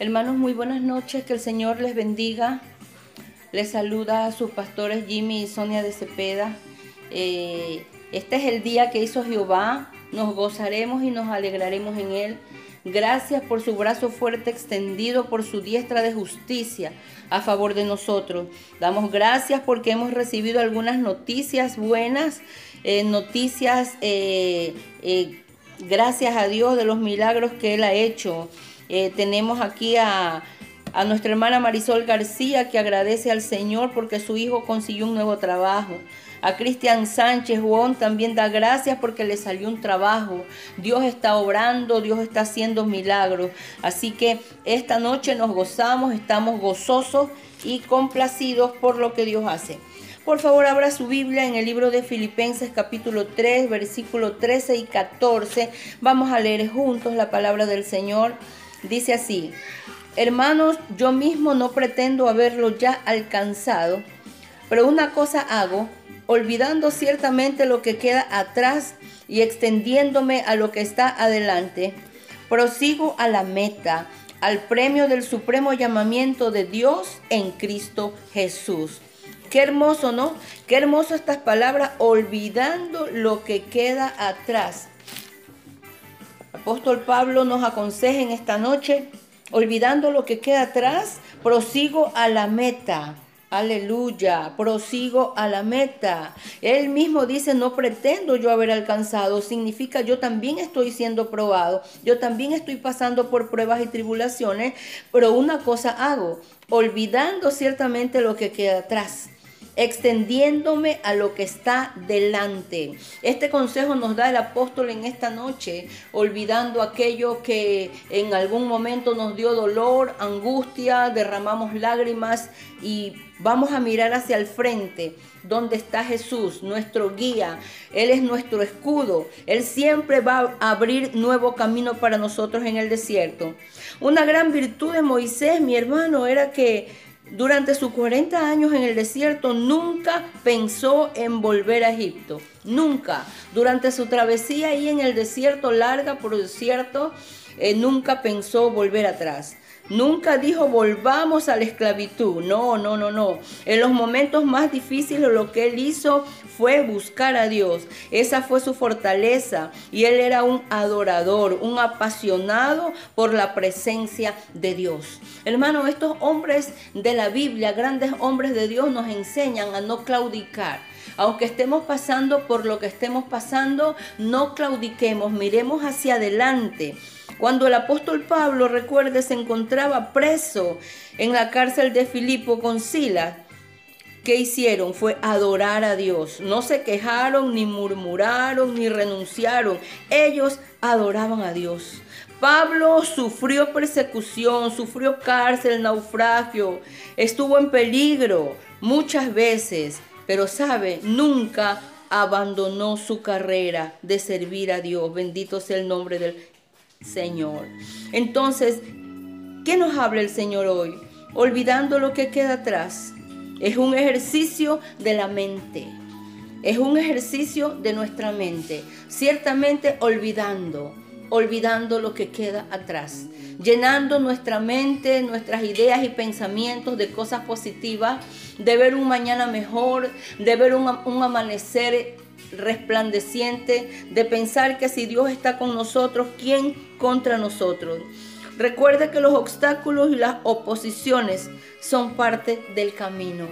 Hermanos, muy buenas noches, que el Señor les bendiga. Les saluda a sus pastores Jimmy y Sonia de Cepeda. Eh, este es el día que hizo Jehová, nos gozaremos y nos alegraremos en él. Gracias por su brazo fuerte extendido, por su diestra de justicia a favor de nosotros. Damos gracias porque hemos recibido algunas noticias buenas, eh, noticias, eh, gracias a Dios de los milagros que Él ha hecho. Tenemos aquí a, a nuestra hermana Marisol García que agradece al Señor porque su hijo consiguió un nuevo trabajo. A Cristian Sánchez Juan también da gracias porque le salió un trabajo. Dios está obrando, Dios está haciendo milagros. Así que esta noche nos gozamos, estamos gozosos y complacidos por lo que Dios hace. Por favor, abra su Biblia en el libro de Filipenses capítulo 3, versículo 13 y 14. Vamos a leer juntos la palabra del Señor. Dice así, hermanos, yo mismo no pretendo haberlo ya alcanzado, pero una cosa hago olvidando ciertamente lo que queda atrás y extendiéndome a lo que está adelante, prosigo a la meta, al premio del supremo llamamiento de Dios en Cristo Jesús. Qué hermoso, ¿no? Qué hermoso estas palabras, olvidando lo que queda atrás. Apóstol Pablo nos aconseja en esta noche, olvidando lo que queda atrás, prosigo a la meta. Aleluya, prosigo a la meta. Él mismo dice, no pretendo yo haber alcanzado, significa yo también estoy siendo probado, yo también estoy pasando por pruebas y tribulaciones, pero una cosa hago, olvidando ciertamente lo que queda atrás extendiéndome a lo que está delante. Este consejo nos da el apóstol en esta noche, olvidando aquello que en algún momento nos dio dolor, angustia, derramamos lágrimas y vamos a mirar hacia el frente, donde está Jesús, nuestro guía. Él es nuestro escudo. Él siempre va a abrir nuevo camino para nosotros en el desierto. Una gran virtud de Moisés, mi hermano, era que durante sus 40 años en el desierto nunca pensó en volver a Egipto. Nunca. Durante su travesía ahí en el desierto, larga por el desierto, eh, nunca pensó volver atrás. Nunca dijo volvamos a la esclavitud. No, no, no, no. En los momentos más difíciles lo que él hizo fue buscar a Dios. Esa fue su fortaleza. Y él era un adorador, un apasionado por la presencia de Dios. Hermano, estos hombres de la Biblia, grandes hombres de Dios, nos enseñan a no claudicar. Aunque estemos pasando por lo que estemos pasando, no claudiquemos, miremos hacia adelante. Cuando el apóstol Pablo, recuerde, se encontraba preso en la cárcel de Filipo con Silas, ¿qué hicieron? Fue adorar a Dios. No se quejaron, ni murmuraron, ni renunciaron. Ellos adoraban a Dios. Pablo sufrió persecución, sufrió cárcel, naufragio, estuvo en peligro muchas veces, pero sabe, nunca abandonó su carrera de servir a Dios. Bendito sea el nombre del Señor. Entonces, ¿qué nos habla el Señor hoy? Olvidando lo que queda atrás. Es un ejercicio de la mente. Es un ejercicio de nuestra mente. Ciertamente olvidando, olvidando lo que queda atrás. Llenando nuestra mente, nuestras ideas y pensamientos de cosas positivas, de ver un mañana mejor, de ver un, un amanecer resplandeciente de pensar que si Dios está con nosotros, ¿quién contra nosotros? Recuerde que los obstáculos y las oposiciones son parte del camino.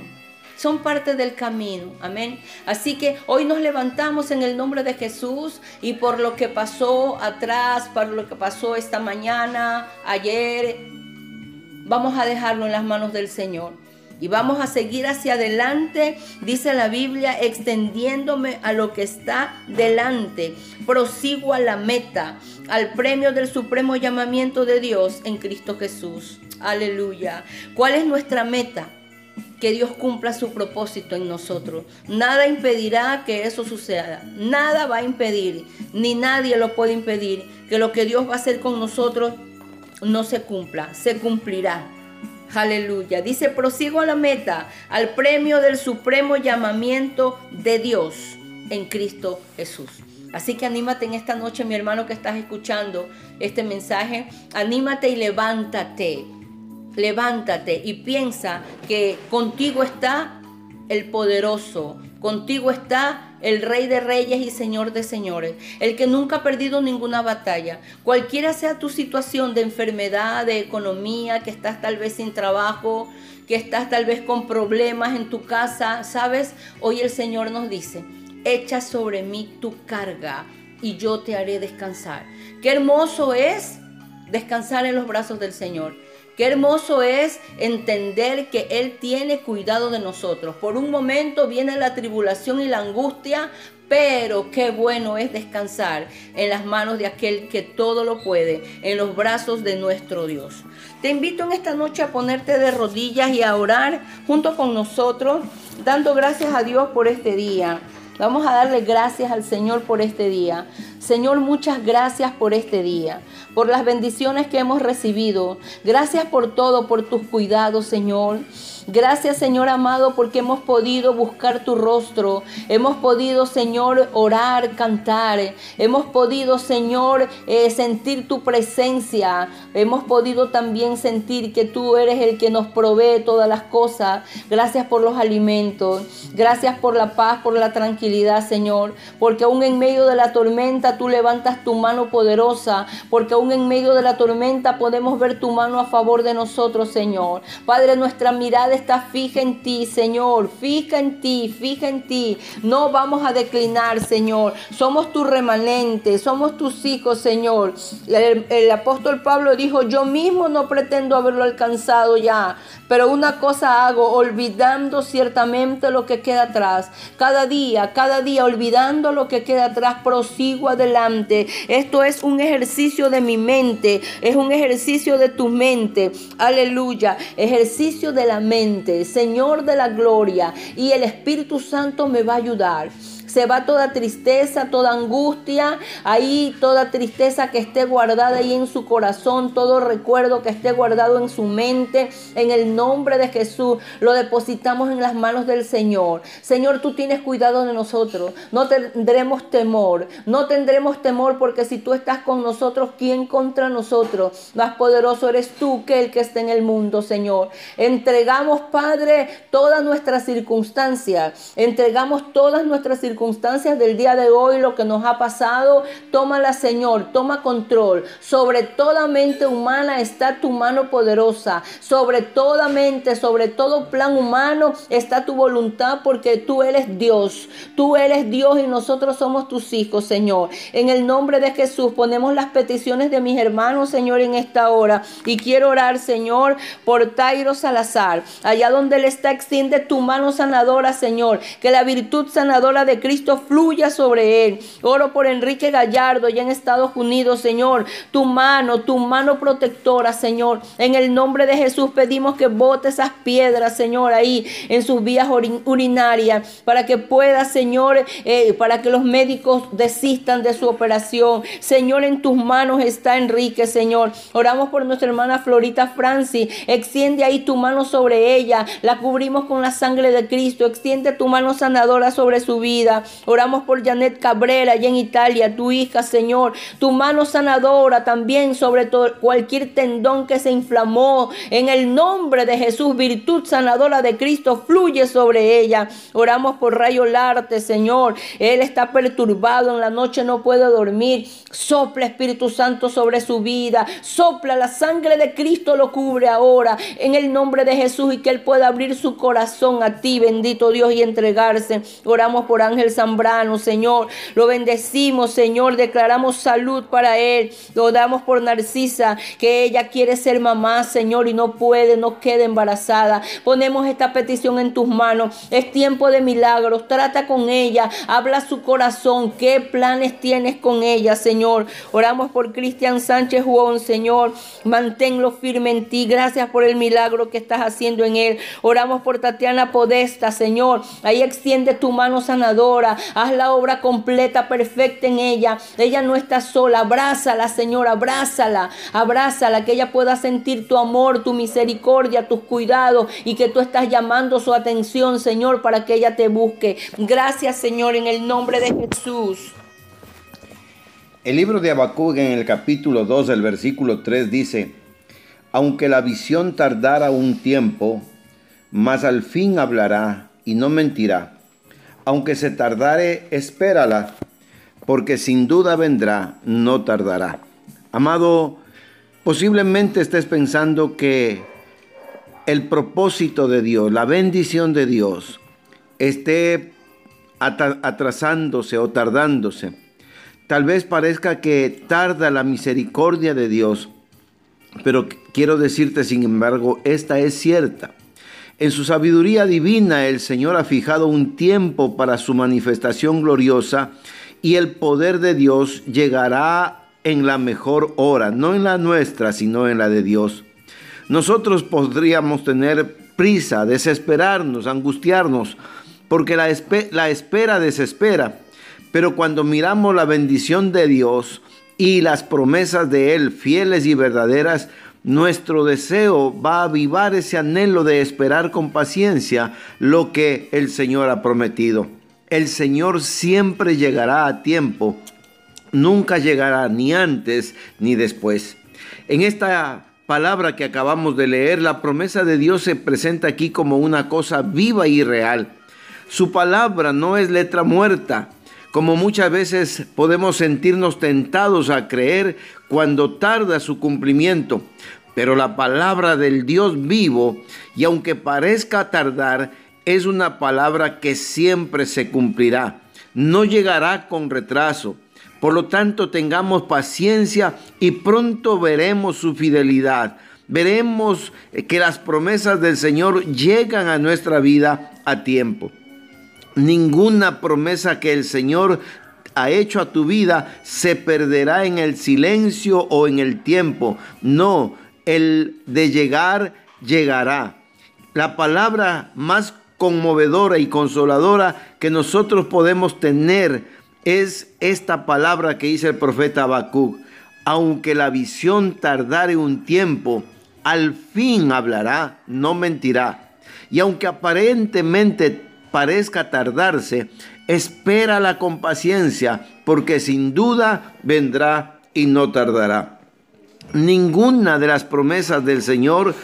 Son parte del camino. Amén. Así que hoy nos levantamos en el nombre de Jesús y por lo que pasó atrás, por lo que pasó esta mañana, ayer, vamos a dejarlo en las manos del Señor. Y vamos a seguir hacia adelante, dice la Biblia, extendiéndome a lo que está delante. Prosigo a la meta, al premio del supremo llamamiento de Dios en Cristo Jesús. Aleluya. ¿Cuál es nuestra meta? que Dios cumpla su propósito en nosotros. Nada impedirá que eso suceda. Nada va a impedir, ni nadie lo puede impedir, que lo que Dios va a hacer con nosotros no se cumpla, se cumplirá. Aleluya. Dice, prosigo a la meta, al premio del supremo llamamiento de Dios en Cristo Jesús. Así que anímate en esta noche, mi hermano que estás escuchando este mensaje. Anímate y levántate. Levántate y piensa que contigo está el poderoso, contigo está el Rey de Reyes y Señor de Señores, el que nunca ha perdido ninguna batalla. Cualquiera sea tu situación de enfermedad, de economía, que estás tal vez sin trabajo, que estás tal vez con problemas en tu casa, ¿sabes? Hoy el Señor nos dice, echa sobre mí tu carga y yo te haré descansar. Qué hermoso es descansar en los brazos del Señor. Qué hermoso es entender que Él tiene cuidado de nosotros. Por un momento viene la tribulación y la angustia, pero qué bueno es descansar en las manos de aquel que todo lo puede, en los brazos de nuestro Dios. Te invito en esta noche a ponerte de rodillas y a orar junto con nosotros, dando gracias a Dios por este día. Vamos a darle gracias al Señor por este día. Señor, muchas gracias por este día, por las bendiciones que hemos recibido. Gracias por todo, por tus cuidados, Señor. Gracias Señor amado porque hemos podido buscar tu rostro, hemos podido Señor orar, cantar, hemos podido Señor eh, sentir tu presencia, hemos podido también sentir que tú eres el que nos provee todas las cosas. Gracias por los alimentos, gracias por la paz, por la tranquilidad Señor, porque aún en medio de la tormenta tú levantas tu mano poderosa, porque aún en medio de la tormenta podemos ver tu mano a favor de nosotros Señor. Padre, nuestra mirada está fija en ti, Señor. Fija en ti, fija en ti. No vamos a declinar, Señor. Somos tu remanente, somos tus hijos, Señor. El, el apóstol Pablo dijo, yo mismo no pretendo haberlo alcanzado ya, pero una cosa hago, olvidando ciertamente lo que queda atrás. Cada día, cada día, olvidando lo que queda atrás, prosigo adelante. Esto es un ejercicio de mi mente, es un ejercicio de tu mente. Aleluya, ejercicio de la mente. Señor de la gloria, y el Espíritu Santo me va a ayudar. Se va toda tristeza, toda angustia, ahí toda tristeza que esté guardada ahí en su corazón, todo recuerdo que esté guardado en su mente, en el nombre de Jesús, lo depositamos en las manos del Señor. Señor, tú tienes cuidado de nosotros, no tendremos temor, no tendremos temor porque si tú estás con nosotros, ¿quién contra nosotros? Más poderoso eres tú que el que está en el mundo, Señor. Entregamos, Padre, todas nuestras circunstancias, entregamos todas nuestras circunstancias circunstancias del día de hoy, lo que nos ha pasado, tómala Señor, toma control. Sobre toda mente humana está tu mano poderosa. Sobre toda mente, sobre todo plan humano está tu voluntad porque tú eres Dios. Tú eres Dios y nosotros somos tus hijos, Señor. En el nombre de Jesús ponemos las peticiones de mis hermanos, Señor, en esta hora. Y quiero orar, Señor, por Tairo Salazar. Allá donde Él está, extiende tu mano sanadora, Señor. Que la virtud sanadora de Cristo Cristo fluya sobre él. Oro por Enrique Gallardo, ya en Estados Unidos, Señor. Tu mano, tu mano protectora, Señor. En el nombre de Jesús pedimos que bote esas piedras, Señor, ahí en sus vías urinarias, para que pueda, Señor, eh, para que los médicos desistan de su operación. Señor, en tus manos está Enrique, Señor. Oramos por nuestra hermana Florita Francis. Extiende ahí tu mano sobre ella. La cubrimos con la sangre de Cristo. Extiende tu mano sanadora sobre su vida. Oramos por Janet Cabrera, allá en Italia, tu hija, Señor. Tu mano sanadora también sobre todo, cualquier tendón que se inflamó. En el nombre de Jesús, virtud sanadora de Cristo fluye sobre ella. Oramos por Rayo Larte, Señor. Él está perturbado en la noche, no puede dormir. Sopla Espíritu Santo sobre su vida. Sopla la sangre de Cristo lo cubre ahora. En el nombre de Jesús y que Él pueda abrir su corazón a ti, bendito Dios, y entregarse. Oramos por Ángel Zambrano, Señor. Lo bendecimos, Señor. Declaramos salud para él. Lo damos por Narcisa, que ella quiere ser mamá, Señor, y no puede, no queda embarazada. Ponemos esta petición en tus manos. Es tiempo de milagros. Trata con ella. Habla su corazón. ¿Qué planes tienes con ella, Señor? Oramos por Cristian Sánchez Juan, Señor. Manténlo firme en ti. Gracias por el milagro que estás haciendo en él. Oramos por Tatiana Podesta, Señor. Ahí extiende tu mano sanadora Haz la obra completa, perfecta en ella. Ella no está sola. Abrázala, Señor. Abrázala. Abrázala. Que ella pueda sentir tu amor, tu misericordia, tus cuidados y que tú estás llamando su atención, Señor, para que ella te busque. Gracias, Señor, en el nombre de Jesús. El libro de Habacuc en el capítulo 2, el versículo 3 dice, aunque la visión tardara un tiempo, mas al fin hablará y no mentirá. Aunque se tardare, espérala, porque sin duda vendrá, no tardará. Amado, posiblemente estés pensando que el propósito de Dios, la bendición de Dios, esté atrasándose o tardándose. Tal vez parezca que tarda la misericordia de Dios, pero quiero decirte, sin embargo, esta es cierta. En su sabiduría divina el Señor ha fijado un tiempo para su manifestación gloriosa y el poder de Dios llegará en la mejor hora, no en la nuestra, sino en la de Dios. Nosotros podríamos tener prisa, desesperarnos, angustiarnos, porque la, la espera desespera. Pero cuando miramos la bendición de Dios y las promesas de Él fieles y verdaderas, nuestro deseo va a avivar ese anhelo de esperar con paciencia lo que el Señor ha prometido. El Señor siempre llegará a tiempo, nunca llegará ni antes ni después. En esta palabra que acabamos de leer, la promesa de Dios se presenta aquí como una cosa viva y real. Su palabra no es letra muerta, como muchas veces podemos sentirnos tentados a creer cuando tarda su cumplimiento. Pero la palabra del Dios vivo, y aunque parezca tardar, es una palabra que siempre se cumplirá. No llegará con retraso. Por lo tanto, tengamos paciencia y pronto veremos su fidelidad. Veremos que las promesas del Señor llegan a nuestra vida a tiempo. Ninguna promesa que el Señor ha hecho a tu vida se perderá en el silencio o en el tiempo. No, el de llegar llegará. La palabra más conmovedora y consoladora que nosotros podemos tener es esta palabra que dice el profeta Habacuc. Aunque la visión tardare un tiempo, al fin hablará, no mentirá. Y aunque aparentemente parezca tardarse, espérala con paciencia, porque sin duda vendrá y no tardará. Ninguna de las promesas del Señor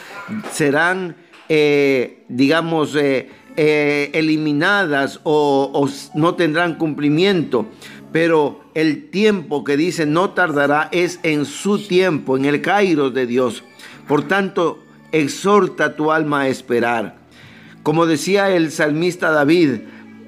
serán, eh, digamos, eh, eh, eliminadas o, o no tendrán cumplimiento, pero el tiempo que dice no tardará es en su tiempo, en el Cairo de Dios. Por tanto, exhorta tu alma a esperar. Como decía el salmista David,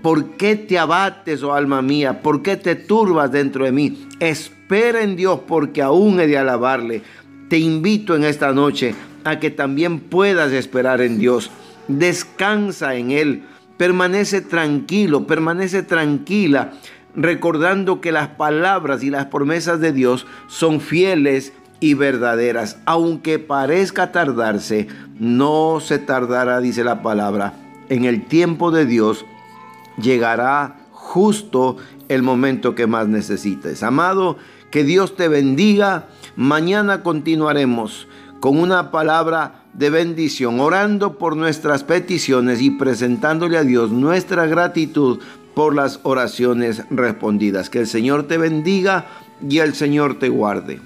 ¿por qué te abates, oh alma mía? ¿Por qué te turbas dentro de mí? Espera en Dios porque aún he de alabarle. Te invito en esta noche a que también puedas esperar en Dios. Descansa en Él. Permanece tranquilo, permanece tranquila, recordando que las palabras y las promesas de Dios son fieles y verdaderas. Aunque parezca tardarse, no se tardará, dice la palabra. En el tiempo de Dios llegará justo el momento que más necesites. Amado, que Dios te bendiga. Mañana continuaremos con una palabra de bendición, orando por nuestras peticiones y presentándole a Dios nuestra gratitud por las oraciones respondidas. Que el Señor te bendiga y el Señor te guarde.